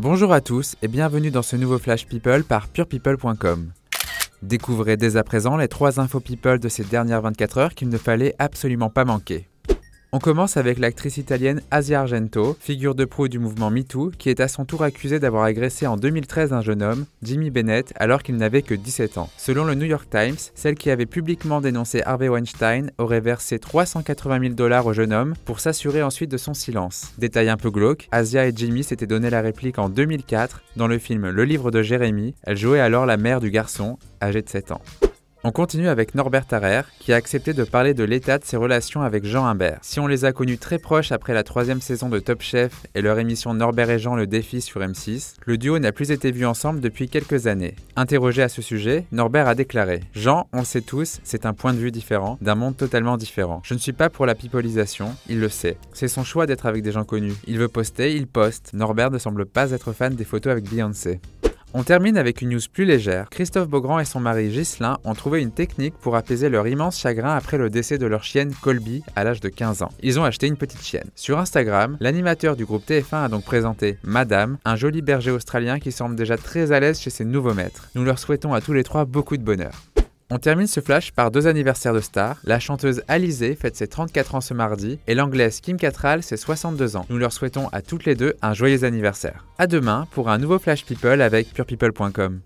Bonjour à tous et bienvenue dans ce nouveau Flash People par purepeople.com. Découvrez dès à présent les trois infos people de ces dernières 24 heures qu'il ne fallait absolument pas manquer. On commence avec l'actrice italienne Asia Argento, figure de proue du mouvement MeToo, qui est à son tour accusée d'avoir agressé en 2013 un jeune homme, Jimmy Bennett, alors qu'il n'avait que 17 ans. Selon le New York Times, celle qui avait publiquement dénoncé Harvey Weinstein aurait versé 380 000 dollars au jeune homme pour s'assurer ensuite de son silence. Détail un peu glauque, Asia et Jimmy s'étaient donné la réplique en 2004 dans le film Le livre de Jérémie. Elle jouait alors la mère du garçon, âgé de 7 ans. On continue avec Norbert Tarrer, qui a accepté de parler de l'état de ses relations avec Jean Imbert. Si on les a connus très proches après la troisième saison de Top Chef et leur émission Norbert et Jean le défi sur M6, le duo n'a plus été vu ensemble depuis quelques années. Interrogé à ce sujet, Norbert a déclaré Jean, on sait tous, c'est un point de vue différent, d'un monde totalement différent. Je ne suis pas pour la pipolisation, il le sait. C'est son choix d'être avec des gens connus. Il veut poster, il poste. Norbert ne semble pas être fan des photos avec Beyoncé. On termine avec une news plus légère. Christophe Beaugrand et son mari Ghislain ont trouvé une technique pour apaiser leur immense chagrin après le décès de leur chienne Colby à l'âge de 15 ans. Ils ont acheté une petite chienne. Sur Instagram, l'animateur du groupe TF1 a donc présenté Madame, un joli berger australien qui semble déjà très à l'aise chez ses nouveaux maîtres. Nous leur souhaitons à tous les trois beaucoup de bonheur. On termine ce flash par deux anniversaires de stars. La chanteuse Alizée fête ses 34 ans ce mardi et l'anglaise Kim Cattrall ses 62 ans. Nous leur souhaitons à toutes les deux un joyeux anniversaire. À demain pour un nouveau Flash People avec purepeople.com.